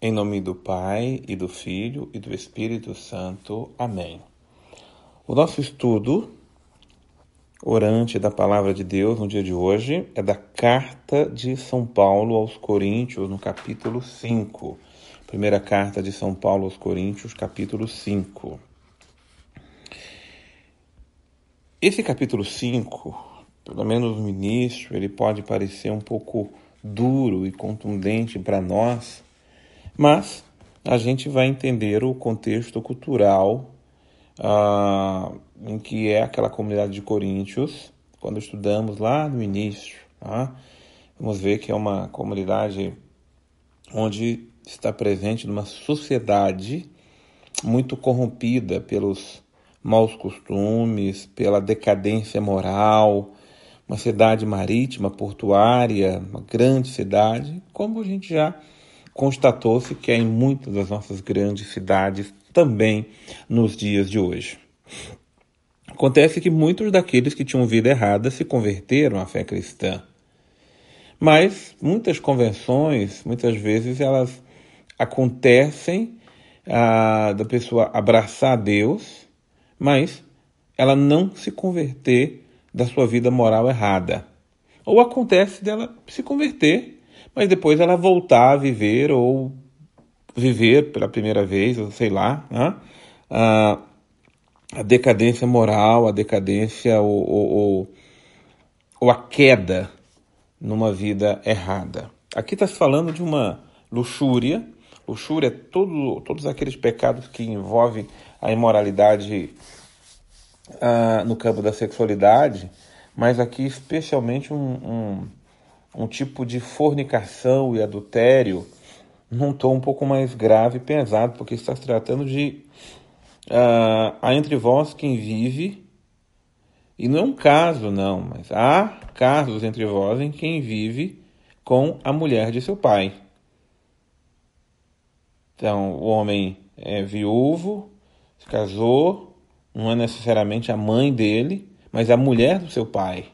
Em nome do Pai, e do Filho, e do Espírito Santo. Amém. O nosso estudo orante da Palavra de Deus no dia de hoje é da Carta de São Paulo aos Coríntios, no capítulo 5. Primeira Carta de São Paulo aos Coríntios, capítulo 5. Esse capítulo 5, pelo menos no início, ele pode parecer um pouco duro e contundente para nós mas a gente vai entender o contexto cultural ah, em que é aquela comunidade de Coríntios, quando estudamos lá no início. Tá? Vamos ver que é uma comunidade onde está presente numa sociedade muito corrompida pelos maus costumes, pela decadência moral, uma cidade marítima, portuária, uma grande cidade, como a gente já constatou-se que é em muitas das nossas grandes cidades também nos dias de hoje. Acontece que muitos daqueles que tinham vida errada se converteram à fé cristã. Mas muitas convenções, muitas vezes, elas acontecem ah, da pessoa abraçar Deus, mas ela não se converter da sua vida moral errada. Ou acontece dela se converter mas depois ela voltar a viver ou viver pela primeira vez, ou sei lá, né? a, a decadência moral, a decadência ou, ou, ou, a queda numa vida errada. Aqui está se falando de uma luxúria. Luxúria é todo, todos aqueles pecados que envolvem a imoralidade uh, no campo da sexualidade, mas aqui especialmente um, um um tipo de fornicação e adultério num tom um pouco mais grave e pesado, porque está se tratando de uh, há entre vós quem vive, e não é um caso, não, mas há casos entre vós em quem vive com a mulher de seu pai. Então, o homem é viúvo, se casou, não é necessariamente a mãe dele, mas a mulher do seu pai.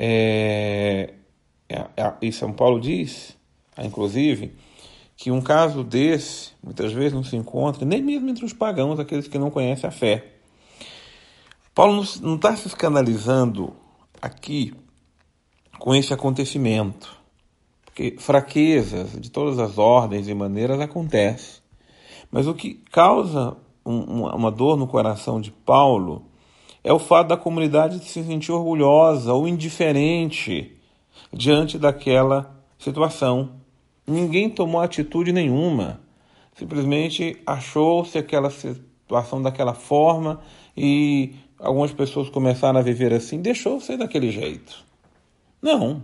É, é, é, e São Paulo diz, inclusive, que um caso desse muitas vezes não se encontra nem mesmo entre os pagãos, aqueles que não conhecem a fé. Paulo não está se escandalizando aqui com esse acontecimento, porque fraquezas de todas as ordens e maneiras acontecem. Mas o que causa um, uma dor no coração de Paulo é o fato da comunidade se sentir orgulhosa ou indiferente diante daquela situação. Ninguém tomou atitude nenhuma, simplesmente achou-se aquela situação daquela forma e algumas pessoas começaram a viver assim, deixou ser daquele jeito. Não.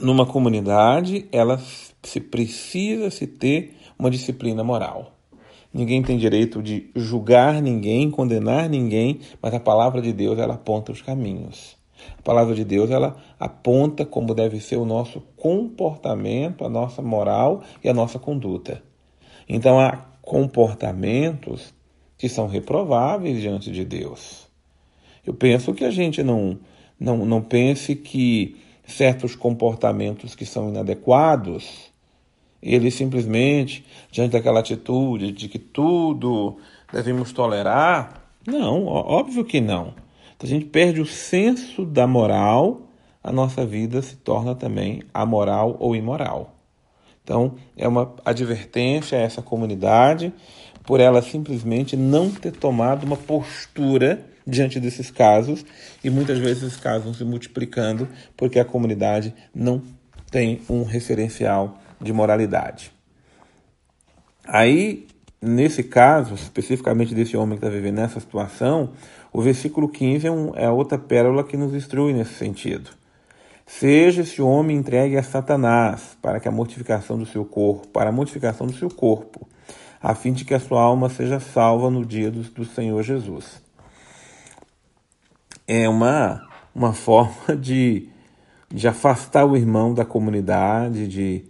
Numa comunidade, ela se precisa se ter uma disciplina moral. Ninguém tem direito de julgar ninguém, condenar ninguém, mas a palavra de Deus ela aponta os caminhos. A palavra de Deus ela aponta como deve ser o nosso comportamento, a nossa moral e a nossa conduta. Então há comportamentos que são reprováveis diante de Deus. Eu penso que a gente não não, não pense que certos comportamentos que são inadequados ele simplesmente, diante daquela atitude de que tudo devemos tolerar, não, óbvio que não. A gente perde o senso da moral, a nossa vida se torna também amoral ou imoral. Então, é uma advertência a essa comunidade por ela simplesmente não ter tomado uma postura diante desses casos e muitas vezes esses casos vão se multiplicando porque a comunidade não tem um referencial de moralidade. Aí, nesse caso, especificamente desse homem que está vivendo nessa situação, o versículo 15 é, um, é outra pérola que nos instrui nesse sentido. Seja esse homem entregue a Satanás para que a mortificação do seu corpo, para a mortificação do seu corpo, a fim de que a sua alma seja salva no dia do, do Senhor Jesus. É uma, uma forma de, de afastar o irmão da comunidade, de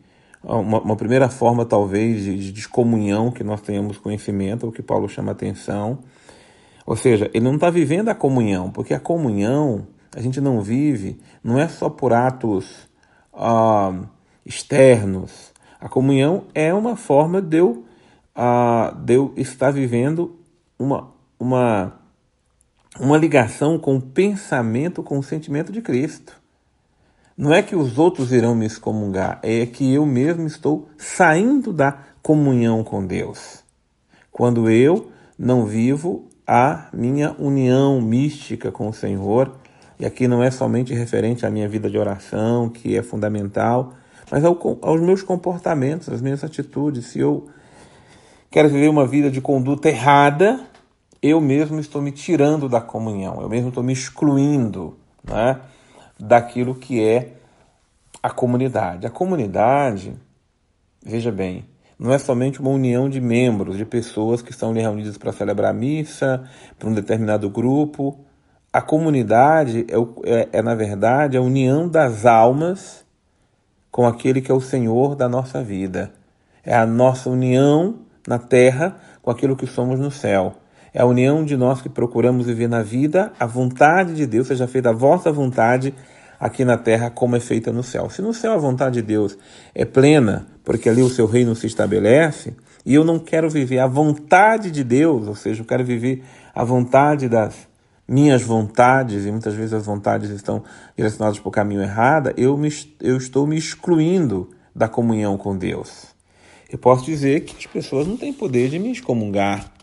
uma, uma primeira forma, talvez, de, de descomunhão que nós tenhamos conhecimento, o que Paulo chama atenção. Ou seja, ele não está vivendo a comunhão, porque a comunhão a gente não vive, não é só por atos ah, externos. A comunhão é uma forma de eu, uh, de eu estar vivendo uma, uma, uma ligação com o pensamento, com o sentimento de Cristo. Não é que os outros irão me excomungar, é que eu mesmo estou saindo da comunhão com Deus. Quando eu não vivo a minha união mística com o Senhor, e aqui não é somente referente à minha vida de oração, que é fundamental, mas ao, aos meus comportamentos, às minhas atitudes. Se eu quero viver uma vida de conduta errada, eu mesmo estou me tirando da comunhão, eu mesmo estou me excluindo né, daquilo que é a comunidade. A comunidade, veja bem, não é somente uma união de membros, de pessoas que estão reunidas para celebrar a missa, para um determinado grupo. A comunidade é, é, é, na verdade, a união das almas com aquele que é o Senhor da nossa vida. É a nossa união na terra com aquilo que somos no céu. É a união de nós que procuramos viver na vida a vontade de Deus, seja feita a vossa vontade aqui na terra como é feita no céu. Se no céu a vontade de Deus é plena, porque ali o seu reino se estabelece, e eu não quero viver a vontade de Deus, ou seja, eu quero viver a vontade das minhas vontades, e muitas vezes as vontades estão direcionadas para o caminho errado, eu, me, eu estou me excluindo da comunhão com Deus. Eu posso dizer que as pessoas não têm poder de me excomungar.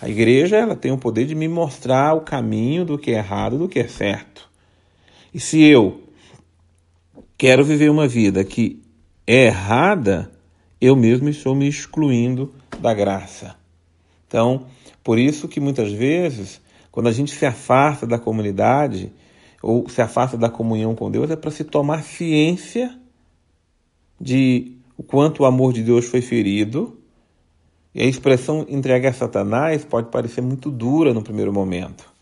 A igreja ela tem o poder de me mostrar o caminho do que é errado do que é certo. E se eu quero viver uma vida que é errada, eu mesmo estou me excluindo da graça. Então, por isso que muitas vezes quando a gente se afasta da comunidade ou se afasta da comunhão com Deus, é para se tomar ciência de o quanto o amor de Deus foi ferido. E a expressão entregue a Satanás pode parecer muito dura no primeiro momento,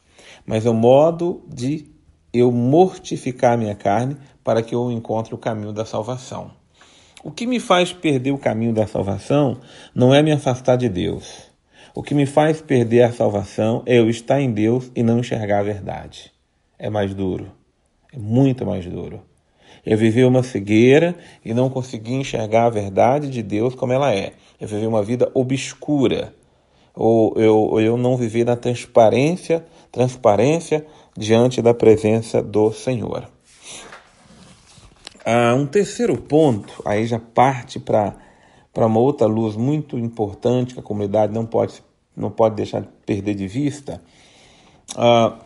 mas é o modo de eu mortificar a minha carne para que eu encontre o caminho da salvação. O que me faz perder o caminho da salvação não é me afastar de Deus. O que me faz perder a salvação é eu estar em Deus e não enxergar a verdade. É mais duro. É muito mais duro. É viver uma cegueira e não conseguir enxergar a verdade de Deus como ela é. É viver uma vida obscura. Ou eu, eu não viver na transparência, transparência diante da presença do Senhor. Ah, um terceiro ponto, aí já parte para uma outra luz muito importante que a comunidade não pode, não pode deixar de perder de vista, uh,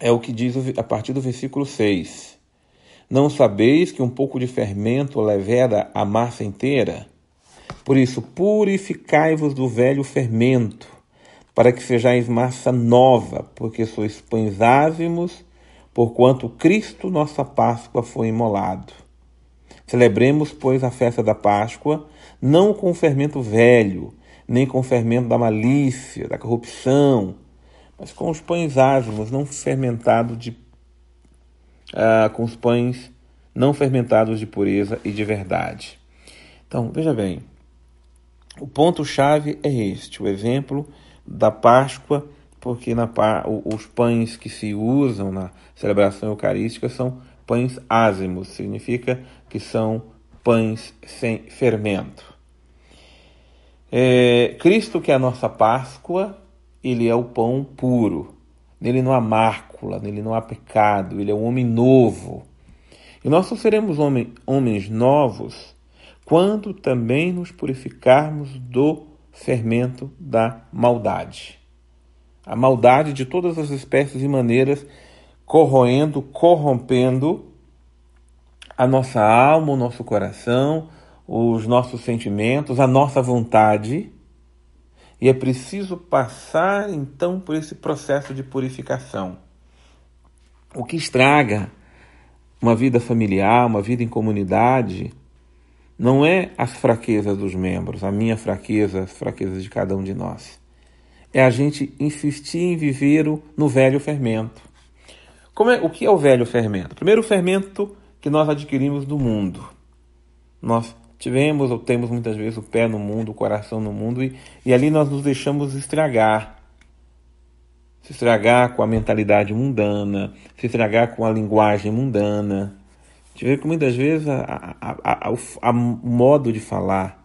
é o que diz a partir do versículo 6. Não sabeis que um pouco de fermento leveda a massa inteira? Por isso, purificai-vos do velho fermento, para que sejais massa nova, porque sois pães ázimos, porquanto Cristo, nossa Páscoa, foi imolado. Celebremos, pois, a festa da Páscoa, não com o fermento velho, nem com o fermento da malícia, da corrupção, mas com os pães ázimos, não fermentados de. Ah, com os pães não fermentados de pureza e de verdade. Então, veja bem, o ponto-chave é este, o exemplo da Páscoa, porque na, os pães que se usam na celebração eucarística são pães ázimos, significa que são pães sem fermento. É, Cristo, que é a nossa Páscoa, ele é o pão puro. Nele não há mácula, nele não há pecado, ele é um homem novo. E nós só seremos homens novos quando também nos purificarmos do fermento da maldade. A maldade de todas as espécies e maneiras corroendo, corrompendo a nossa alma, o nosso coração, os nossos sentimentos, a nossa vontade. E é preciso passar então por esse processo de purificação. O que estraga uma vida familiar, uma vida em comunidade, não é as fraquezas dos membros, a minha fraqueza, as fraquezas de cada um de nós. É a gente insistir em viver no velho fermento. Como é, o que é o velho fermento? Primeiro, o fermento que nós adquirimos do mundo. Nós tivemos ou temos muitas vezes o pé no mundo, o coração no mundo, e, e ali nós nos deixamos estragar. Se estragar com a mentalidade mundana, se estragar com a linguagem mundana, gente vê que muitas vezes a, a, a, a, modo de falar,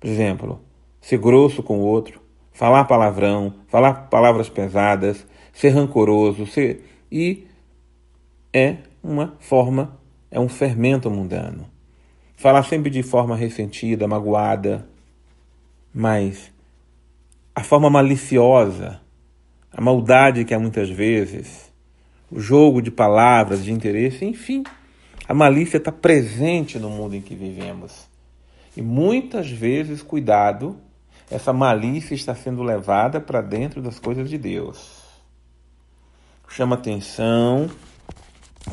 por exemplo, ser grosso com o outro, falar palavrão, falar palavras pesadas, ser rancoroso, ser e é uma forma, é um fermento mundano. Falar sempre de forma ressentida, magoada, mas a forma maliciosa, a maldade que há muitas vezes, o jogo de palavras, de interesse, enfim, a malícia está presente no mundo em que vivemos. E muitas vezes, cuidado, essa malícia está sendo levada para dentro das coisas de Deus. Chama atenção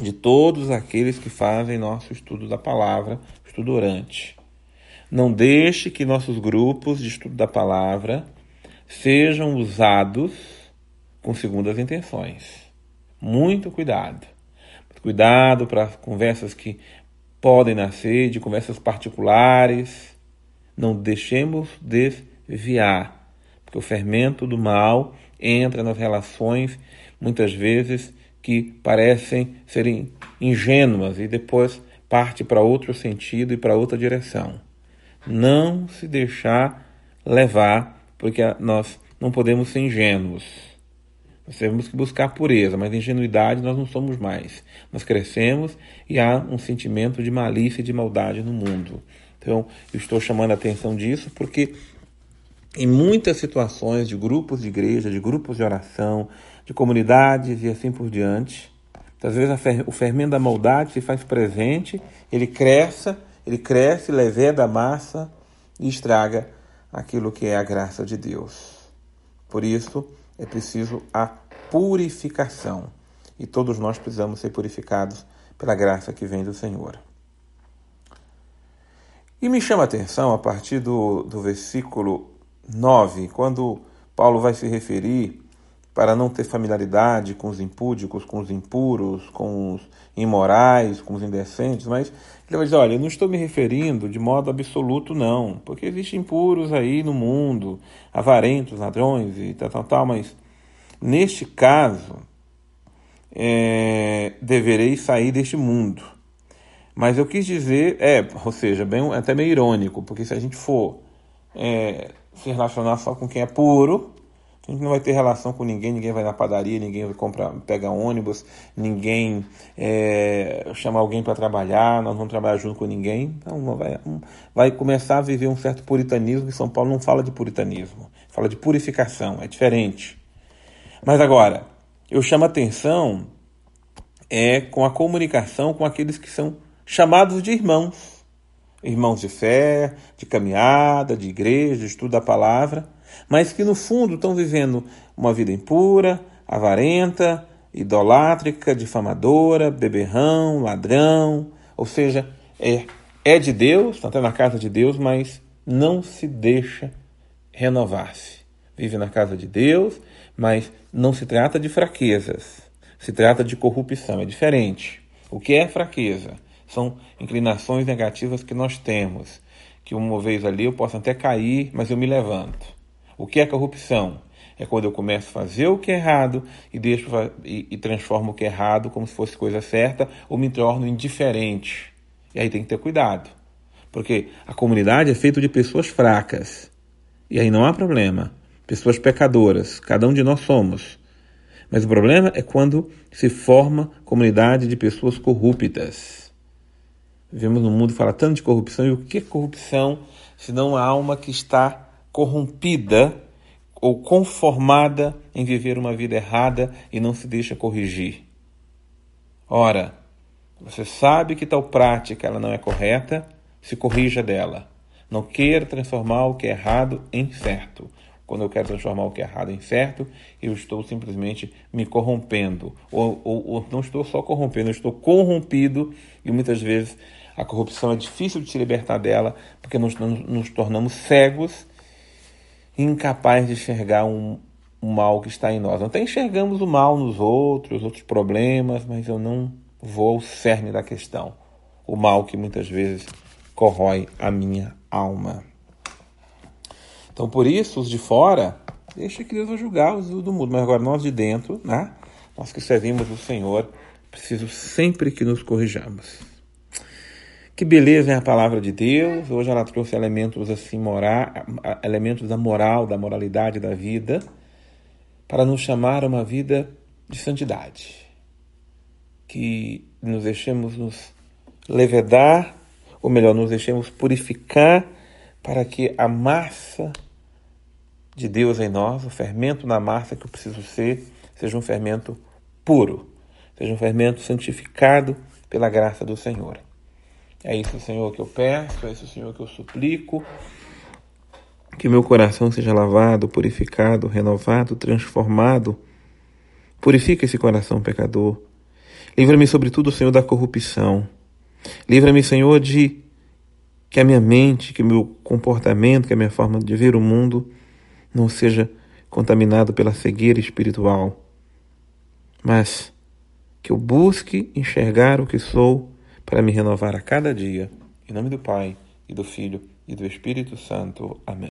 de todos aqueles que fazem nosso estudo da palavra, estudo orante. Não deixe que nossos grupos de estudo da palavra sejam usados com segundas intenções. Muito cuidado. Cuidado para conversas que podem nascer de conversas particulares. Não deixemos desviar, porque o fermento do mal entra nas relações, muitas vezes que parecem serem ingênuas e depois parte para outro sentido e para outra direção. Não se deixar levar, porque nós não podemos ser ingênuos. Nós temos que buscar pureza, mas ingenuidade nós não somos mais. Nós crescemos e há um sentimento de malícia e de maldade no mundo. Então, eu estou chamando a atenção disso porque em muitas situações de grupos de igreja, de grupos de oração, de comunidades e assim por diante, às vezes o fermento da maldade se faz presente, ele cresce, ele cresce, leveda a massa e estraga aquilo que é a graça de Deus. Por isso, é preciso a purificação. E todos nós precisamos ser purificados pela graça que vem do Senhor. E me chama a atenção a partir do, do versículo 9, quando Paulo vai se referir para não ter familiaridade com os impúdicos, com os impuros, com os imorais, com os indecentes, mas ele vai dizer, olha, eu não estou me referindo de modo absoluto, não, porque existem impuros aí no mundo, avarentos, ladrões e tal, tal, tal, mas neste caso, é, deverei sair deste mundo. Mas eu quis dizer, é, ou seja, bem, até meio irônico, porque se a gente for é, se relacionar só com quem é puro, a gente não vai ter relação com ninguém, ninguém vai na padaria, ninguém vai comprar, pegar ônibus, ninguém é, chama alguém para trabalhar, nós não vamos trabalhar junto com ninguém. Então vai, vai começar a viver um certo puritanismo, e São Paulo não fala de puritanismo, fala de purificação, é diferente. Mas agora, eu chamo atenção é com a comunicação com aqueles que são chamados de irmãos. Irmãos de fé, de caminhada, de igreja, de estudo da palavra mas que no fundo estão vivendo uma vida impura, avarenta, idolátrica, difamadora, beberrão, ladrão, ou seja, é, é de Deus, está até na casa de Deus, mas não se deixa renovar-se. Vive na casa de Deus, mas não se trata de fraquezas, se trata de corrupção, é diferente. O que é fraqueza? São inclinações negativas que nós temos, que uma vez ali eu posso até cair, mas eu me levanto. O que é corrupção? É quando eu começo a fazer o que é errado e, deixo, e, e transformo o que é errado como se fosse coisa certa ou me torno indiferente. E aí tem que ter cuidado. Porque a comunidade é feita de pessoas fracas. E aí não há problema. Pessoas pecadoras. Cada um de nós somos. Mas o problema é quando se forma comunidade de pessoas corruptas. Vivemos num mundo fala tanto de corrupção. E o que é corrupção se não a alma que está corrompida ou conformada em viver uma vida errada e não se deixa corrigir. Ora, você sabe que tal prática ela não é correta, se corrija dela. Não queira transformar o que é errado em certo. Quando eu quero transformar o que é errado em certo, eu estou simplesmente me corrompendo. Ou, ou, ou não estou só corrompendo, eu estou corrompido e muitas vezes a corrupção é difícil de se libertar dela porque nós nos tornamos cegos incapaz de enxergar um, um mal que está em nós. Até enxergamos o mal nos outros, outros problemas, mas eu não vou ao cerne da questão. O mal que muitas vezes corrói a minha alma. Então, por isso, os de fora, deixa que Deus vai julgar os do mundo. Mas agora, nós de dentro, né? nós que servimos o Senhor, preciso sempre que nos corrijamos. Que beleza é a palavra de Deus. Hoje ela trouxe elementos assim mora, elementos da moral, da moralidade da vida, para nos chamar a uma vida de santidade. Que nos deixemos nos levedar, ou melhor, nos deixemos purificar para que a massa de Deus em nós, o fermento na massa que eu preciso ser, seja um fermento puro, seja um fermento santificado pela graça do Senhor. É isso, Senhor, que eu peço, é isso, Senhor, que eu suplico. Que meu coração seja lavado, purificado, renovado, transformado. Purifica esse coração pecador. Livra-me, sobretudo, Senhor, da corrupção. Livra-me, Senhor, de que a minha mente, que meu comportamento, que a minha forma de ver o mundo não seja contaminado pela cegueira espiritual, mas que eu busque enxergar o que sou para me renovar a cada dia. Em nome do Pai, e do Filho, e do Espírito Santo. Amém.